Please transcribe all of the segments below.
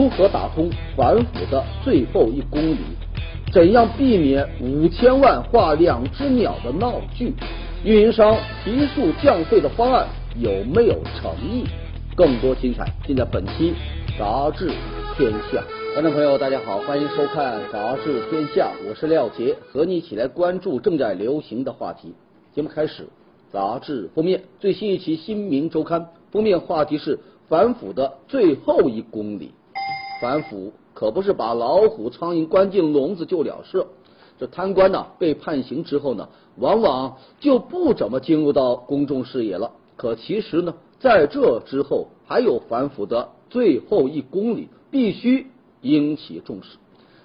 如何打通反腐的最后一公里？怎样避免五千万画两只鸟的闹剧？运营商提速降费的方案有没有诚意？更多精彩尽在本期《杂志天下》。观众朋友，大家好，欢迎收看《杂志天下》，我是廖杰，和你一起来关注正在流行的话题。节目开始，杂志封面最新一期《新民周刊》封面话题是反腐的最后一公里。反腐可不是把老虎、苍蝇关进笼子就了事。这贪官呢被判刑之后呢，往往就不怎么进入到公众视野了。可其实呢，在这之后还有反腐的最后一公里，必须引起重视。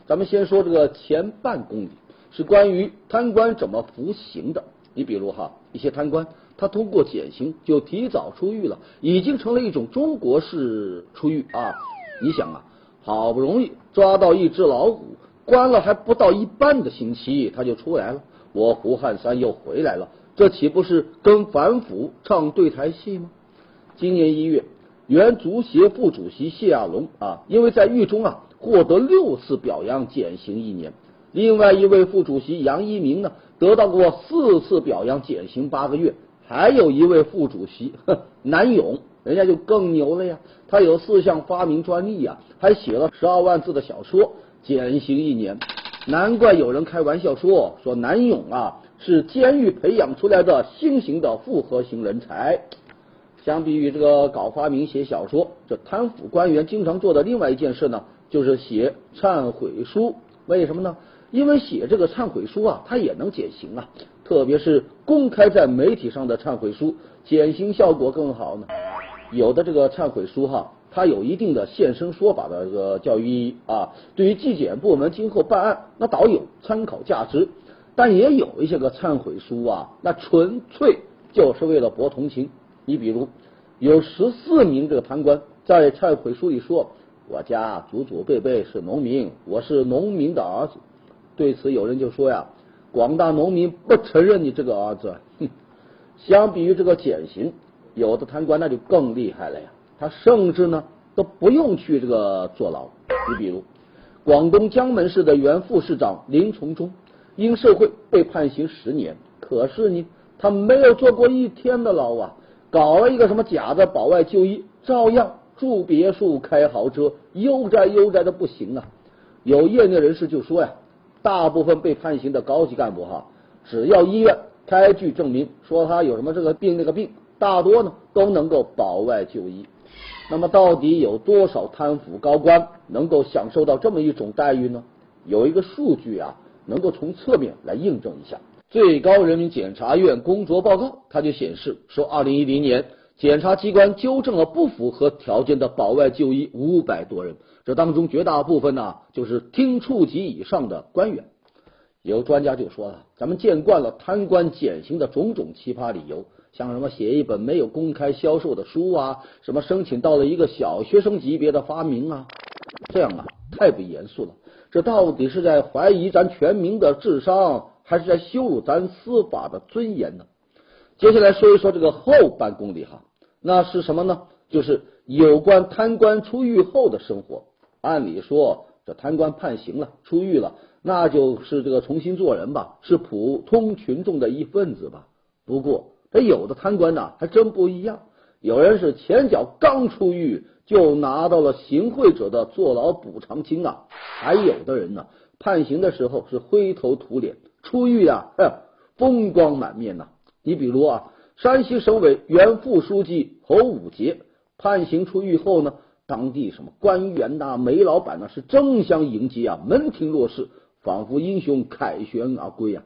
咱们先说这个前半公里，是关于贪官怎么服刑的。你比如哈，一些贪官他通过减刑就提早出狱了，已经成了一种中国式出狱啊。你想啊。好不容易抓到一只老虎，关了还不到一半的星期，他就出来了。我胡汉三又回来了，这岂不是跟反腐唱对台戏吗？今年一月，原足协副主席谢亚龙啊，因为在狱中啊获得六次表扬，减刑一年。另外一位副主席杨一鸣呢，得到过四次表扬，减刑八个月。还有一位副主席南勇。人家就更牛了呀！他有四项发明专利呀，还写了十二万字的小说，减刑一年。难怪有人开玩笑说说南勇啊是监狱培养出来的新型的复合型人才。相比于这个搞发明写小说，这贪腐官员经常做的另外一件事呢，就是写忏悔书。为什么呢？因为写这个忏悔书啊，他也能减刑啊，特别是公开在媒体上的忏悔书，减刑效果更好呢。有的这个忏悔书哈，它有一定的现身说法的这个教育意义啊，对于纪检部门今后办案那倒有参考价值。但也有一些个忏悔书啊，那纯粹就是为了博同情。你比如有十四名这个贪官在忏悔书里说：“我家祖祖辈辈是农民，我是农民的儿子。”对此有人就说呀：“广大农民不承认你这个儿子。”哼，相比于这个减刑。有的贪官那就更厉害了呀，他甚至呢都不用去这个坐牢。你比如广东江门市的原副市长林从忠，因受贿被判刑十年，可是呢他没有坐过一天的牢啊，搞了一个什么假的保外就医，照样住别墅、开豪车，悠哉悠哉的不行啊。有业内人士就说呀，大部分被判刑的高级干部哈，只要医院开具证明说他有什么这个病那个病。大多呢都能够保外就医，那么到底有多少贪腐高官能够享受到这么一种待遇呢？有一个数据啊，能够从侧面来印证一下。最高人民检察院工作报告，它就显示说，二零一零年检察机关纠正了不符合条件的保外就医五百多人，这当中绝大部分呢就是厅处级以上的官员。有专家就说了，咱们见惯了贪官减刑的种种奇葩理由。像什么写一本没有公开销售的书啊，什么申请到了一个小学生级别的发明啊，这样啊太不严肃了。这到底是在怀疑咱全民的智商，还是在羞辱咱司法的尊严呢？接下来说一说这个后半公里哈，那是什么呢？就是有关贪官出狱后的生活。按理说，这贪官判刑了，出狱了，那就是这个重新做人吧，是普通群众的一份子吧。不过。这有的贪官呢，还真不一样。有人是前脚刚出狱就拿到了行贿者的坐牢补偿金啊，还有的人呢，判刑的时候是灰头土脸，出狱呀，风光满面呐。你比如啊，山西省委原副书记侯武杰判刑出狱后呢，当地什么官员呐、煤老板呢，是争相迎接啊，门庭若市，仿佛英雄凯旋而归啊。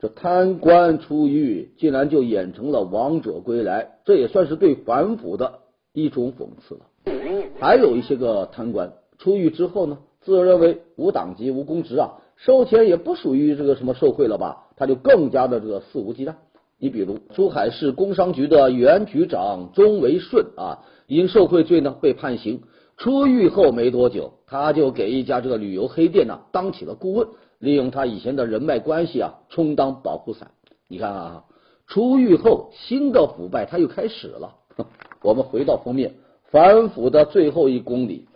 这贪官出狱，竟然就演成了王者归来，这也算是对反腐的一种讽刺了。还有一些个贪官出狱之后呢，自认为无党籍无公职啊，收钱也不属于这个什么受贿了吧，他就更加的这个肆无忌惮。你比如珠海市工商局的原局长钟维顺啊，因受贿罪呢被判刑，出狱后没多久，他就给一家这个旅游黑店呢当起了顾问。利用他以前的人脉关系啊，充当保护伞。你看啊，出狱后新的腐败他又开始了。我们回到封面，反腐的最后一公里，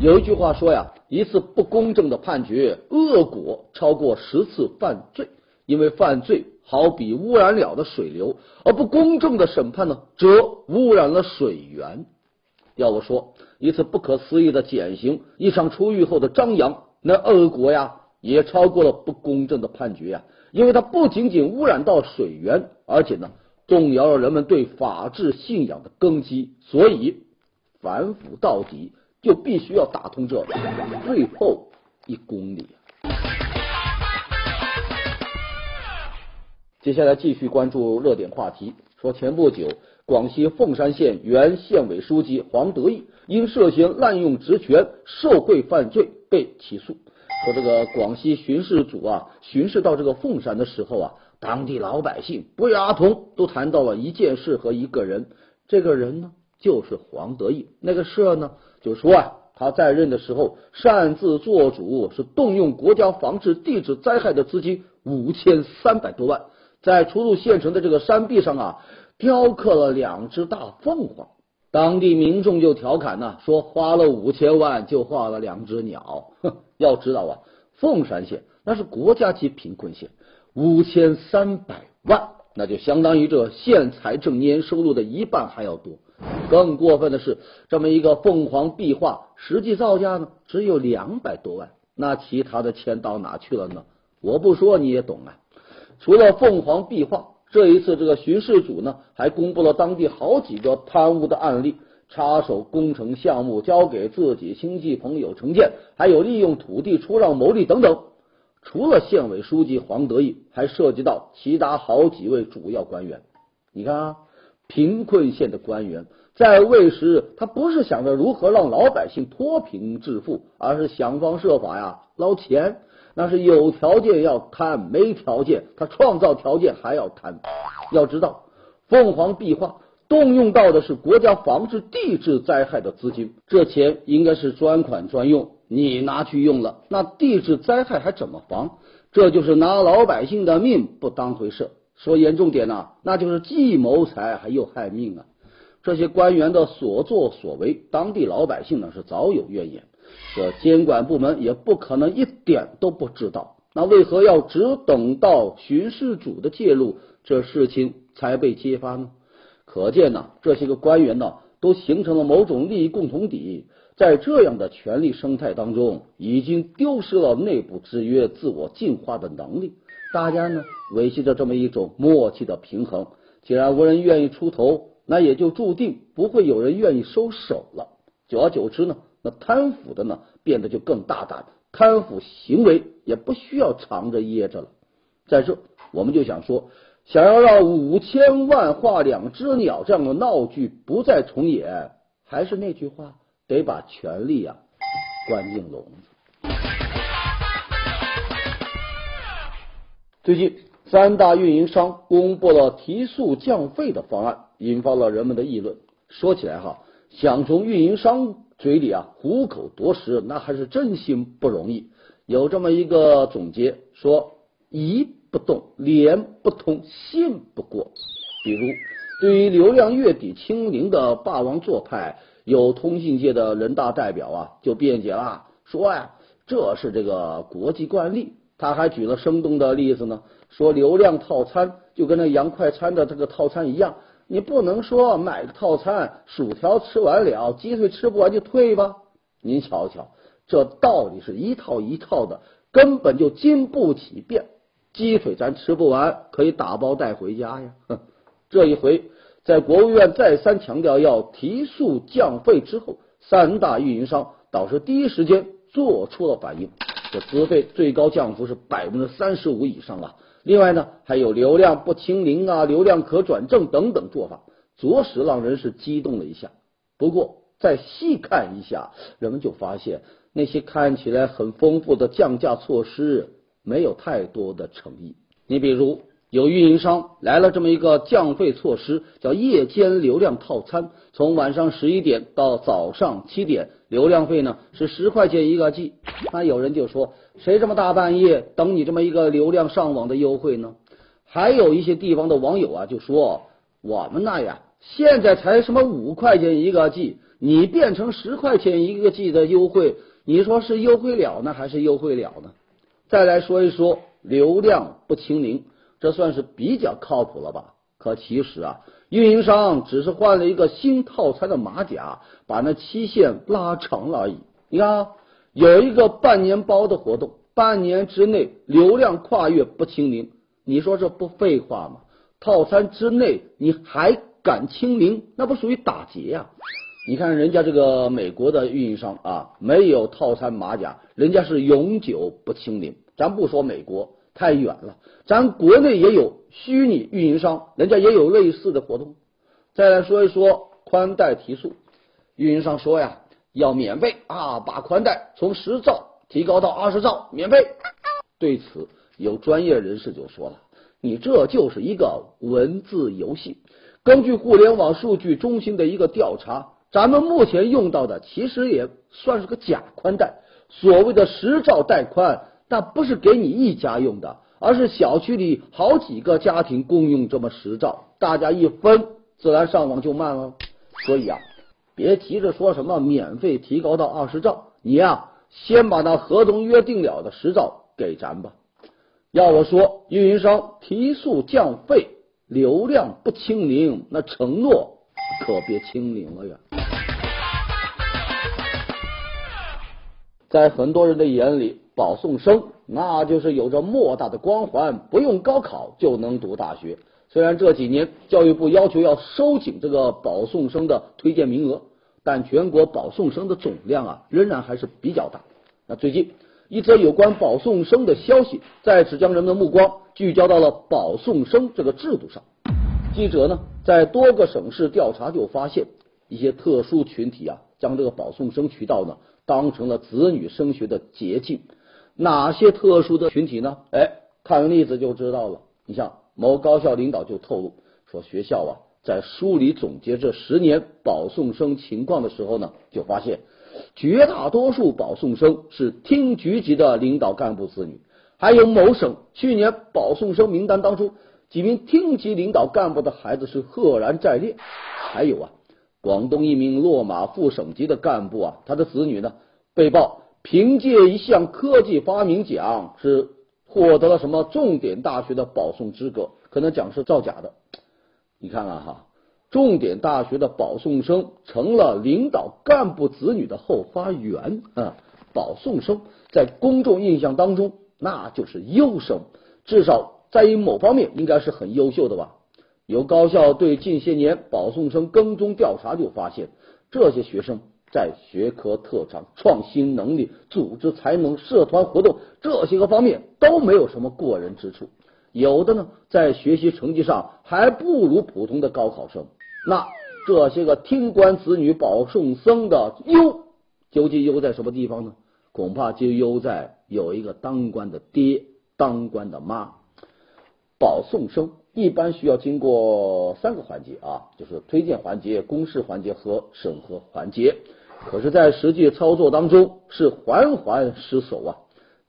有一句话说呀，一次不公正的判决，恶果超过十次犯罪。因为犯罪好比污染了的水流，而不公正的审判呢，则污染了水源。要我说，一次不可思议的减刑，一场出狱后的张扬，那恶果呀，也超过了不公正的判决呀。因为它不仅仅污染到水源，而且呢，动摇了人们对法治信仰的根基。所以，反腐到底，就必须要打通这最后一公里。接下来继续关注热点话题，说前不久，广西凤山县原县委书记黄德义因涉嫌滥用职权、受贿犯罪被起诉。说这个广西巡视组啊，巡视到这个凤山的时候啊，当地老百姓不约而同都谈到了一件事和一个人，这个人呢就是黄德义，那个事呢就说啊，他在任的时候擅自做主，是动用国家防治地质灾害的资金五千三百多万。在出入县城的这个山壁上啊，雕刻了两只大凤凰。当地民众就调侃呢，说花了五千万就画了两只鸟。哼，要知道啊，凤山县那是国家级贫困县，五千三百万，那就相当于这县财政年收入的一半还要多。更过分的是，这么一个凤凰壁画，实际造价呢只有两百多万。那其他的钱到哪去了呢？我不说你也懂啊。除了凤凰壁画，这一次这个巡视组呢，还公布了当地好几个贪污的案例：插手工程项目交给自己亲戚朋友承建，还有利用土地出让牟利等等。除了县委书记黄德义，还涉及到其他好几位主要官员。你看啊，贫困县的官员在位时，他不是想着如何让老百姓脱贫致富，而是想方设法呀捞钱。那是有条件要贪，没条件他创造条件还要贪。要知道，凤凰壁画动用到的是国家防治地质灾害的资金，这钱应该是专款专用，你拿去用了，那地质灾害还怎么防？这就是拿老百姓的命不当回事。说严重点呢，那就是既谋财还又害命啊！这些官员的所作所为，当地老百姓呢是早有怨言。这监管部门也不可能一点都不知道，那为何要只等到巡视组的介入，这事情才被揭发呢？可见呢，这些个官员呢，都形成了某种利益共同体，在这样的权力生态当中，已经丢失了内部制约、自我进化的能力。大家呢，维系着这么一种默契的平衡。既然无人愿意出头，那也就注定不会有人愿意收手了。久而久之呢？那贪腐的呢，变得就更大胆，贪腐行为也不需要藏着掖着了。在这，我们就想说，想要让五千万画两只鸟这样的闹剧不再重演，还是那句话，得把权力啊关进笼子。最近，三大运营商公布了提速降费的方案，引发了人们的议论。说起来哈，想从运营商。嘴里啊，虎口夺食，那还是真心不容易。有这么一个总结说：一不动，连不通，信不过。比如，对于流量月底清零的霸王做派，有通信界的人大代表啊，就辩解了，说呀，这是这个国际惯例。他还举了生动的例子呢，说流量套餐就跟那洋快餐的这个套餐一样。你不能说买个套餐，薯条吃完了，鸡腿吃不完就退吧？您瞧瞧，这道理是一套一套的，根本就经不起变。鸡腿咱吃不完，可以打包带回家呀。哼，这一回，在国务院再三强调要提速降费之后，三大运营商倒是第一时间做出了反应，这资费最高降幅是百分之三十五以上啊。另外呢，还有流量不清零啊，流量可转正等等做法，着实让人是激动了一下。不过再细看一下，人们就发现那些看起来很丰富的降价措施，没有太多的诚意。你比如。有运营商来了这么一个降费措施，叫夜间流量套餐，从晚上十一点到早上七点，流量费呢是十块钱一个 G。那有人就说，谁这么大半夜等你这么一个流量上网的优惠呢？还有一些地方的网友啊就说，我们那呀现在才什么五块钱一个 G，你变成十块钱一个 G 的优惠，你说是优惠了呢，还是优惠了呢？再来说一说流量不清零，这算是比较靠谱了吧？可其实啊，运营商只是换了一个新套餐的马甲，把那期限拉长了而已。你看，啊，有一个半年包的活动，半年之内流量跨越不清零，你说这不废话吗？套餐之内你还敢清零，那不属于打劫呀？你看人家这个美国的运营商啊，没有套餐马甲，人家是永久不清零。咱不说美国太远了，咱国内也有虚拟运营商，人家也有类似的活动。再来说一说宽带提速，运营商说呀，要免费啊，把宽带从十兆提高到二十兆，免费。对此，有专业人士就说了，你这就是一个文字游戏。根据互联网数据中心的一个调查。咱们目前用到的其实也算是个假宽带，所谓的十兆带宽，那不是给你一家用的，而是小区里好几个家庭共用这么十兆，大家一分，自然上网就慢了。所以啊，别急着说什么免费提高到二十兆，你呀，先把那合同约定了的十兆给咱吧。要我说，运营商提速降费，流量不清零，那承诺可别清零了呀。在很多人的眼里，保送生那就是有着莫大的光环，不用高考就能读大学。虽然这几年教育部要求要收紧这个保送生的推荐名额，但全国保送生的总量啊仍然还是比较大。那最近一则有关保送生的消息，再次将人们的目光聚焦到了保送生这个制度上。记者呢在多个省市调查，就发现一些特殊群体啊，将这个保送生渠道呢。当成了子女升学的捷径，哪些特殊的群体呢？哎，看个例子就知道了。你像某高校领导就透露说，学校啊在梳理总结这十年保送生情况的时候呢，就发现绝大多数保送生是厅局级的领导干部子女，还有某省去年保送生名单当中几名厅级领导干部的孩子是赫然在列，还有啊。广东一名落马副省级的干部啊，他的子女呢被曝凭借一项科技发明奖是获得了什么重点大学的保送资格，可能奖是造假的。你看看哈，重点大学的保送生成了领导干部子女的后花园啊！保送生在公众印象当中那就是优生，至少在于某方面应该是很优秀的吧。有高校对近些年保送生跟踪调查，就发现这些学生在学科特长、创新能力、组织才能、社团活动这些个方面都没有什么过人之处，有的呢在学习成绩上还不如普通的高考生。那这些个听官子女保送生的优，究竟优在什么地方呢？恐怕就优在有一个当官的爹、当官的妈。保送生。一般需要经过三个环节啊，就是推荐环节、公示环节和审核环节。可是，在实际操作当中是环环失守啊。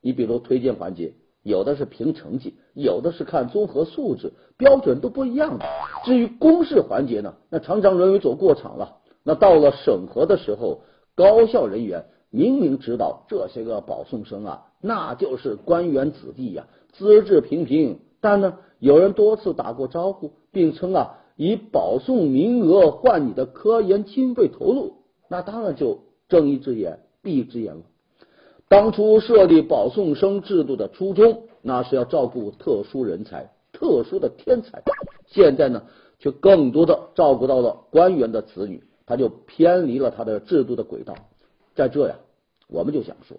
你比如推荐环节，有的是凭成绩，有的是看综合素质，标准都不一样的。至于公示环节呢，那常常人为走过场了。那到了审核的时候，高校人员明明知道这些个保送生啊，那就是官员子弟呀，资质平平。但呢，有人多次打过招呼，并称啊，以保送名额换你的科研经费投入，那当然就睁一只眼闭一只眼了。当初设立保送生制度的初衷，那是要照顾特殊人才、特殊的天才。现在呢，却更多的照顾到了官员的子女，他就偏离了他的制度的轨道。在这呀，我们就想说，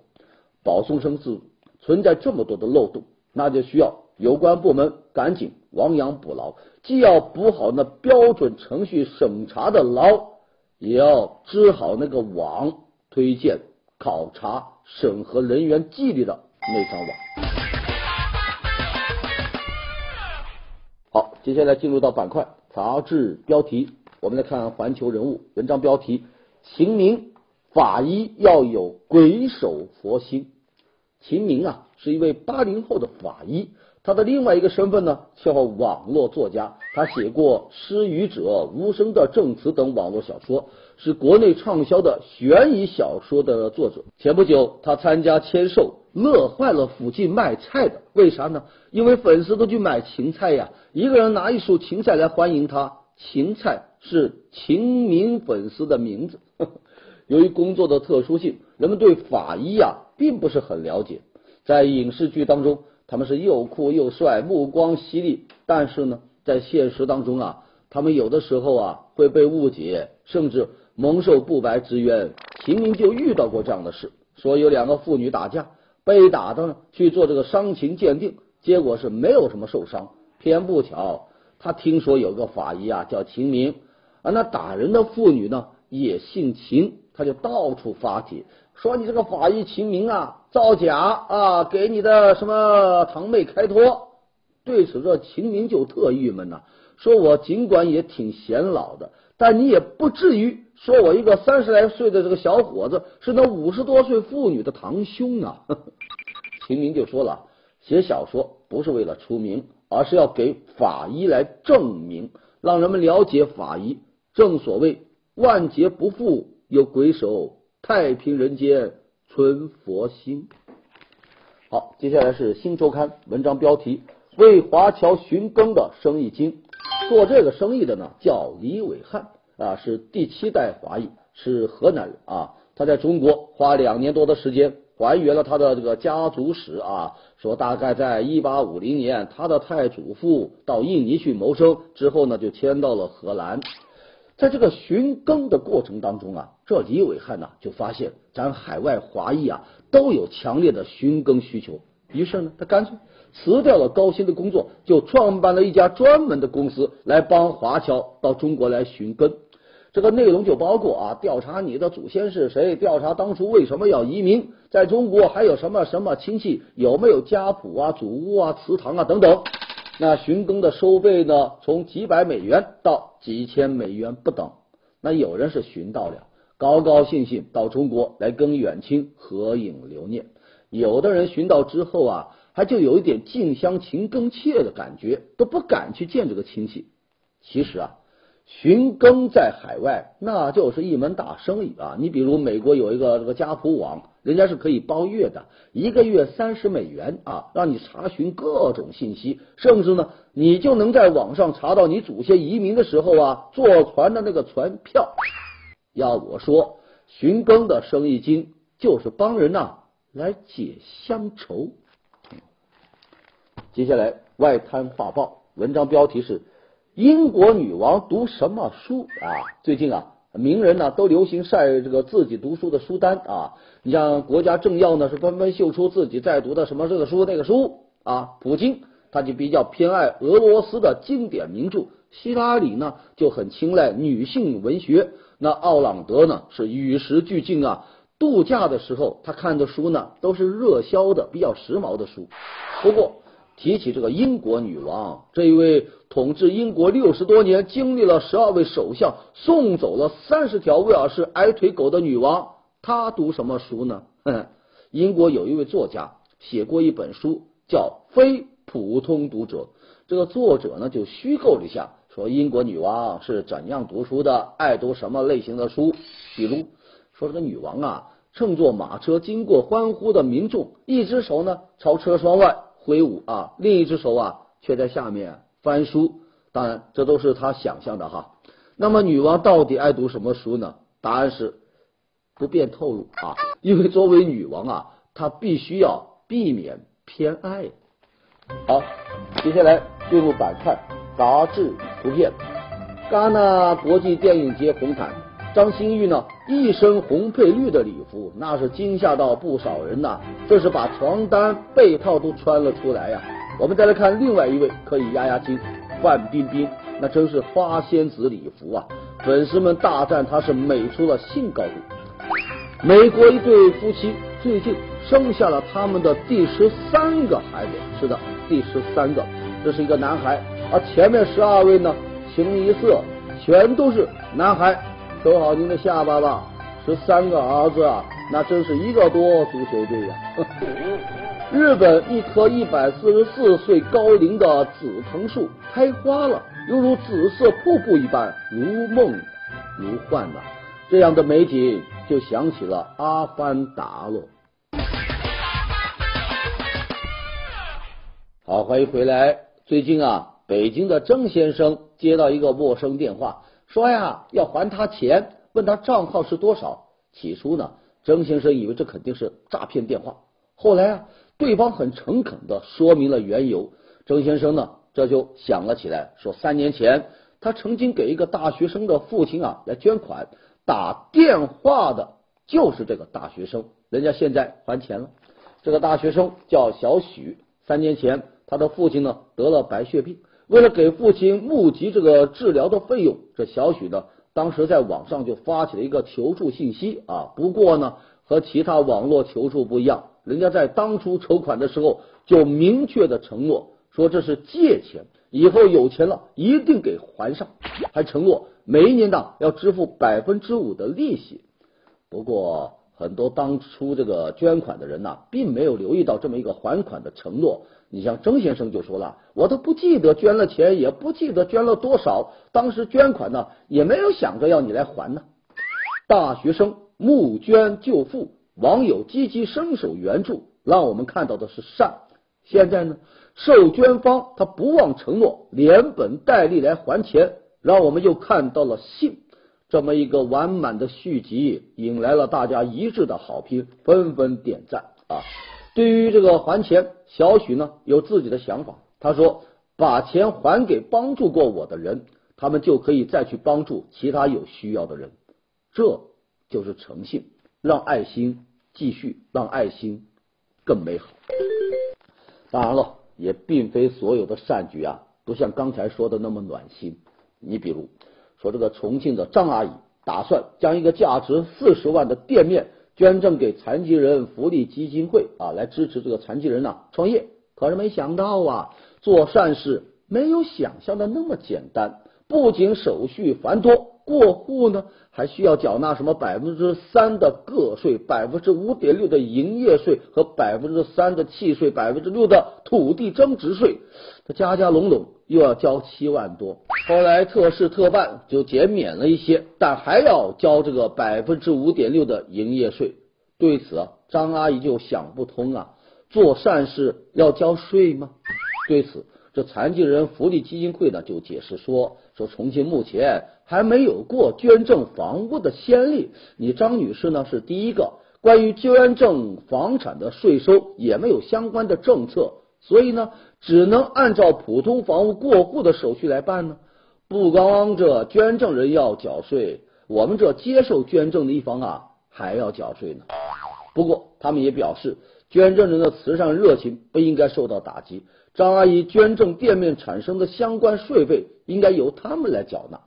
保送生制度存在这么多的漏洞，那就需要。有关部门赶紧亡羊补牢，既要补好那标准程序审查的牢，也要织好那个网，推荐、考察、审核人员纪律的那张网。好，接下来进入到板块杂志标题，我们来看《环球人物》文章标题：秦明法医要有鬼手佛心。秦明啊，是一位八零后的法医。他的另外一个身份呢，叫网络作家。他写过《失语者》《无声的证词》等网络小说，是国内畅销的悬疑小说的作者。前不久，他参加签售，乐坏了附近卖菜的。为啥呢？因为粉丝都去买芹菜呀，一个人拿一束芹菜来欢迎他。芹菜是秦明粉丝的名字。由于工作的特殊性，人们对法医呀并不是很了解。在影视剧当中，他们是又酷又帅，目光犀利。但是呢，在现实当中啊，他们有的时候啊会被误解，甚至蒙受不白之冤。秦明就遇到过这样的事，说有两个妇女打架，被打的呢去做这个伤情鉴定，结果是没有什么受伤。偏不巧，他听说有个法医啊叫秦明，啊那打人的妇女呢也姓秦，他就到处发帖。说你这个法医秦明啊，造假啊，给你的什么堂妹开脱。对此，这秦明就特郁闷呐，说我尽管也挺显老的，但你也不至于说我一个三十来岁的这个小伙子是那五十多岁妇女的堂兄啊。秦明就说了，写小说不是为了出名，而是要给法医来证明，让人们了解法医。正所谓万劫不复有鬼手。太平人间存佛心。好，接下来是新周刊文章标题：为华侨寻根的生意经。做这个生意的呢，叫李伟汉啊，是第七代华裔，是河南人啊。他在中国花两年多的时间还原了他的这个家族史啊，说大概在一八五零年，他的太祖父到印尼去谋生之后呢，就迁到了荷兰。在这个寻根的过程当中啊，这李伟汉呢就发现咱海外华裔啊都有强烈的寻根需求，于是呢他干脆辞掉了高薪的工作，就创办了一家专门的公司来帮华侨到中国来寻根。这个内容就包括啊调查你的祖先是谁，调查当初为什么要移民，在中国还有什么什么亲戚，有没有家谱啊、祖屋啊、祠堂啊等等。那寻根的收费呢，从几百美元到几千美元不等。那有人是寻到了，高高兴兴到中国来跟远亲合影留念；有的人寻到之后啊，还就有一点近乡情更怯的感觉，都不敢去见这个亲戚。其实啊。寻根在海外那就是一门大生意啊！你比如美国有一个这个家谱网，人家是可以包月的，一个月三十美元啊，让你查询各种信息，甚至呢，你就能在网上查到你祖先移民的时候啊坐船的那个船票。要我说，寻根的生意经就是帮人呐来解乡愁。接下来外滩画报文章标题是。英国女王读什么书啊？最近啊，名人呢都流行晒这个自己读书的书单啊。你像国家政要呢是纷纷秀出自己在读的什么这个书那个书啊。普京他就比较偏爱俄罗斯的经典名著，希拉里呢就很青睐女性文学。那奥朗德呢是与时俱进啊，度假的时候他看的书呢都是热销的、比较时髦的书。不过。提起这个英国女王，这一位统治英国六十多年、经历了十二位首相、送走了三十条威尔士矮腿狗的女王，她读什么书呢？英国有一位作家写过一本书，叫《非普通读者》。这个作者呢，就虚构了一下，说英国女王是怎样读书的，爱读什么类型的书。比如说，这个女王啊，乘坐马车经过欢呼的民众，一只手呢朝车窗外。挥舞啊，另一只手啊却在下面翻书。当然，这都是她想象的哈。那么，女王到底爱读什么书呢？答案是不便透露啊，因为作为女王啊，她必须要避免偏爱。好，接下来进入板块杂志图片。戛纳国际电影节红毯。张馨予呢，一身红配绿的礼服，那是惊吓到不少人呐。这是把床单被套都穿了出来呀。我们再来看另外一位，可以压压惊，范冰冰，那真是花仙子礼服啊！粉丝们大赞她是美出了新高度。美国一对夫妻最近生下了他们的第十三个孩子，是的，第十三个，这是一个男孩，而前面十二位呢，清一色全都是男孩。收好您的下巴吧，十三个儿子啊，那真是一个多足球队呀！日本一棵一百四十四岁高龄的紫藤树开花了，犹如紫色瀑布一般，如梦如幻呐。这样的美景就想起了《阿凡达》了。好，欢迎回来。最近啊，北京的曾先生接到一个陌生电话，说呀要还他钱，问他账号是多少。起初呢，曾先生以为这肯定是诈骗电话，后来啊，对方很诚恳的说明了缘由。曾先生呢，这就想了起来，说三年前他曾经给一个大学生的父亲啊来捐款。打电话的就是这个大学生，人家现在还钱了。这个大学生叫小许，三年前他的父亲呢得了白血病，为了给父亲募集这个治疗的费用，这小许呢当时在网上就发起了一个求助信息啊。不过呢和其他网络求助不一样，人家在当初筹款的时候就明确的承诺说这是借钱，以后有钱了一定给还上，还承诺。每一年呢要支付百分之五的利息，不过很多当初这个捐款的人呢，并没有留意到这么一个还款的承诺。你像曾先生就说了，我都不记得捐了钱，也不记得捐了多少，当时捐款呢也没有想着要你来还呢。大学生募捐救富，网友积极伸手援助，让我们看到的是善。现在呢，受捐方他不忘承诺，连本带利来还钱。让我们又看到了信这么一个完满的续集，引来了大家一致的好评，纷纷点赞啊！对于这个还钱，小许呢有自己的想法。他说：“把钱还给帮助过我的人，他们就可以再去帮助其他有需要的人。这就是诚信，让爱心继续，让爱心更美好。当然了，也并非所有的善举啊，都像刚才说的那么暖心。”你比如说，这个重庆的张阿姨打算将一个价值四十万的店面捐赠给残疾人福利基金会啊，来支持这个残疾人呐创业。可是没想到啊，做善事没有想象的那么简单，不仅手续繁多。过户呢，还需要缴纳什么百分之三的个税、百分之五点六的营业税和百分之三的契税、百分之六的土地增值税，他家家拢拢又要交七万多。后来特事特办就减免了一些，但还要交这个百分之五点六的营业税。对此啊，张阿姨就想不通啊，做善事要交税吗？对此。这残疾人福利基金会呢就解释说，说重庆目前还没有过捐赠房屋的先例，你张女士呢是第一个，关于捐赠房产的税收也没有相关的政策，所以呢只能按照普通房屋过户的手续来办呢。不光这捐赠人要缴税，我们这接受捐赠的一方啊还要缴税呢。不过他们也表示，捐赠人的慈善热情不应该受到打击。张阿姨捐赠店面产生的相关税费应该由他们来缴纳。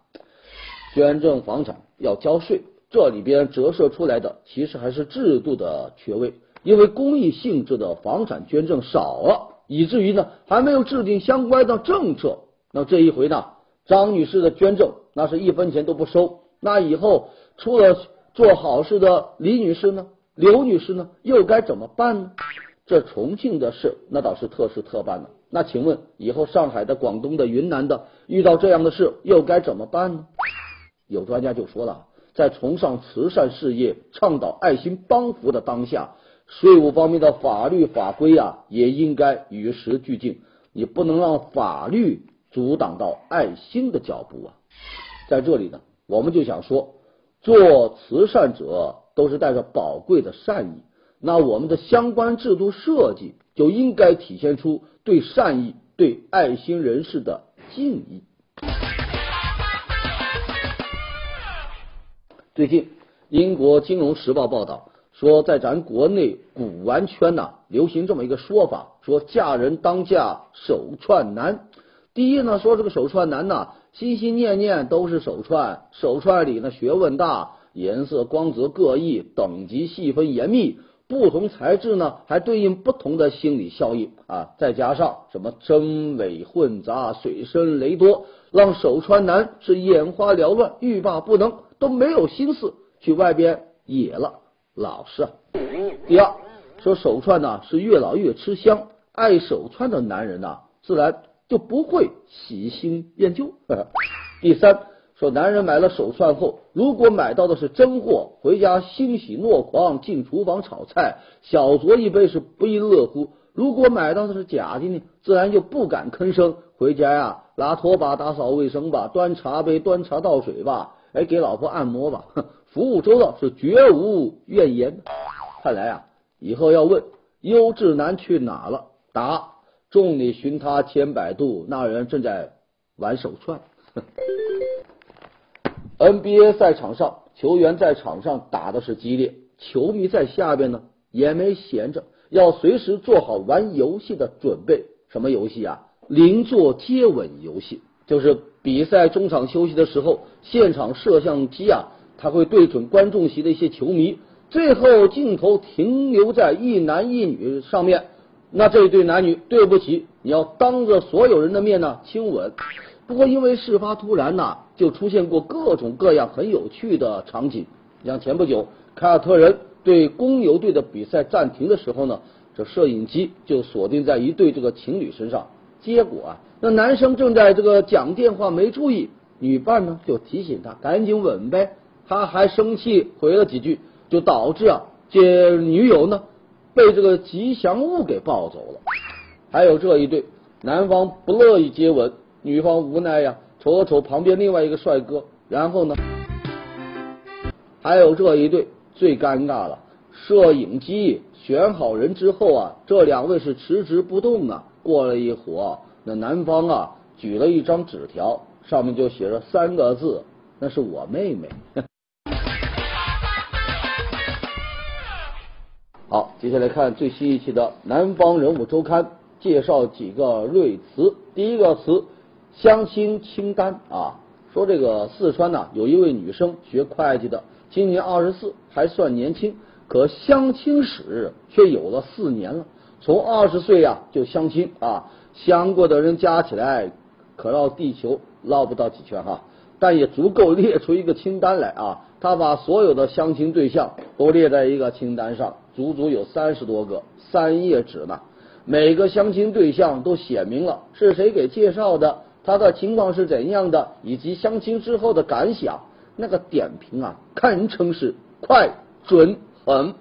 捐赠房产要交税，这里边折射出来的其实还是制度的缺位，因为公益性质的房产捐赠少了，以至于呢还没有制定相关的政策。那这一回呢，张女士的捐赠那是一分钱都不收，那以后除了做好事的李女士呢，刘女士呢，又该怎么办呢？这重庆的事那倒是特事特办了。那请问以后上海的、广东的、云南的遇到这样的事又该怎么办呢？有专家就说了，在崇尚慈善事业、倡导爱心帮扶的当下，税务方面的法律法规啊也应该与时俱进。你不能让法律阻挡到爱心的脚步啊！在这里呢，我们就想说，做慈善者都是带着宝贵的善意。那我们的相关制度设计就应该体现出对善意、对爱心人士的敬意。最近，英国金融时报报道说，在咱国内古玩圈呐，流行这么一个说法，说嫁人当嫁手串男。第一呢，说这个手串男呐，心心念念都是手串，手串里呢学问大，颜色光泽各异，等级细分严密。不同材质呢，还对应不同的心理效应啊！再加上什么真伪混杂、水深雷多，让手串男是眼花缭乱、欲罢不能，都没有心思去外边野了。老实。第二，说手串呢是越老越吃香，爱手串的男人呐，自然就不会喜新厌旧。第三，说男人买了手串后，如果买到的是真货，回家欣喜若狂，进厨房炒菜，小酌一杯是不亦乐乎；如果买到的是假的呢，自然就不敢吭声，回家呀拿拖把打扫卫生吧，端茶杯端茶倒水吧，哎给老婆按摩吧，服务周到是绝无怨言。看来啊，以后要问优质男去哪了，答众里寻他千百度，那人正在玩手串。NBA 赛场上，球员在场上打的是激烈，球迷在下边呢也没闲着，要随时做好玩游戏的准备。什么游戏啊？邻座接吻游戏，就是比赛中场休息的时候，现场摄像机啊，他会对准观众席的一些球迷，最后镜头停留在一男一女上面，那这一对男女，对不起，你要当着所有人的面呢亲吻。不过因为事发突然呐，就出现过各种各样很有趣的场景。像前不久凯尔特人对公牛队的比赛暂停的时候呢，这摄影机就锁定在一对这个情侣身上。结果啊，那男生正在这个讲电话没注意，女伴呢就提醒他赶紧吻呗，他还生气回了几句，就导致啊这女友呢被这个吉祥物给抱走了。还有这一对，男方不乐意接吻。女方无奈呀，瞅了瞅旁边另外一个帅哥，然后呢，还有这一对最尴尬了。摄影机选好人之后啊，这两位是迟迟不动啊。过了一会儿，那男方啊举了一张纸条，上面就写着三个字：“那是我妹妹。”好，接下来看最新一期的《南方人物周刊》，介绍几个瑞词。第一个词。相亲清单啊，说这个四川呢，有一位女生学会计的，今年二十四，还算年轻，可相亲史却有了四年了。从二十岁呀就相亲啊，相过的人加起来可绕地球绕不到几圈哈，但也足够列出一个清单来啊。他把所有的相亲对象都列在一个清单上，足足有三十多个，三页纸呢。每个相亲对象都写明了是谁给介绍的。他的情况是怎样的，以及相亲之后的感想，那个点评啊，堪称是快、准、狠。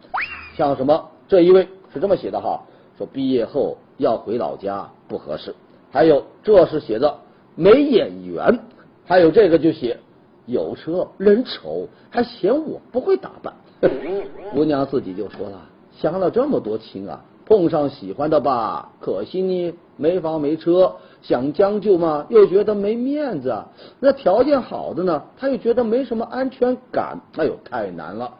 像什么这一位是这么写的哈，说毕业后要回老家不合适。还有这是写的没眼缘，还有这个就写有车人丑，还嫌我不会打扮。姑娘自己就说了，相了这么多亲啊。碰上喜欢的吧，可惜呢，没房没车，想将就嘛，又觉得没面子。那条件好的呢，他又觉得没什么安全感。哎呦，太难了。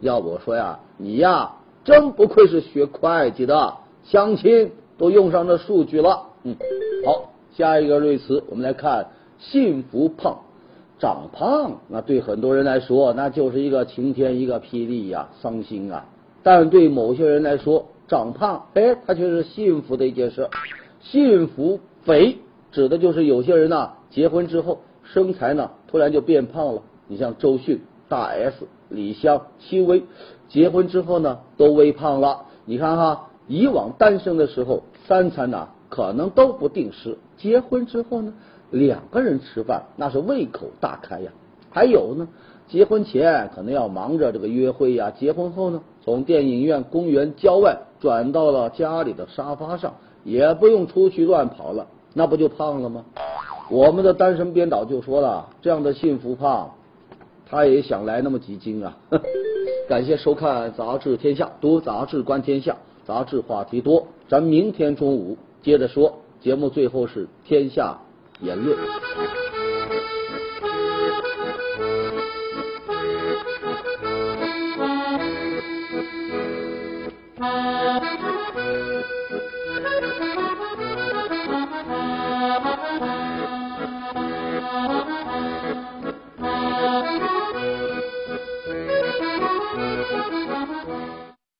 要我说呀，你呀，真不愧是学会计的，相亲都用上这数据了。嗯，好，下一个瑞词，我们来看幸福胖，长胖，那对很多人来说，那就是一个晴天一个霹雳呀，伤心啊。但对某些人来说，长胖，哎，他却是幸福的一件事。幸福肥指的就是有些人呐，结婚之后身材呢突然就变胖了。你像周迅、大 S、李湘、戚薇，结婚之后呢都微胖了。你看哈，以往单身的时候三餐呐可能都不定时，结婚之后呢两个人吃饭那是胃口大开呀。还有呢。结婚前可能要忙着这个约会呀，结婚后呢，从电影院、公园、郊外转到了家里的沙发上，也不用出去乱跑了，那不就胖了吗？我们的单身编导就说了，这样的幸福胖，他也想来那么几斤啊！感谢收看《杂志天下》，读杂志观天下，杂志话题多，咱明天中午接着说。节目最后是天下言论。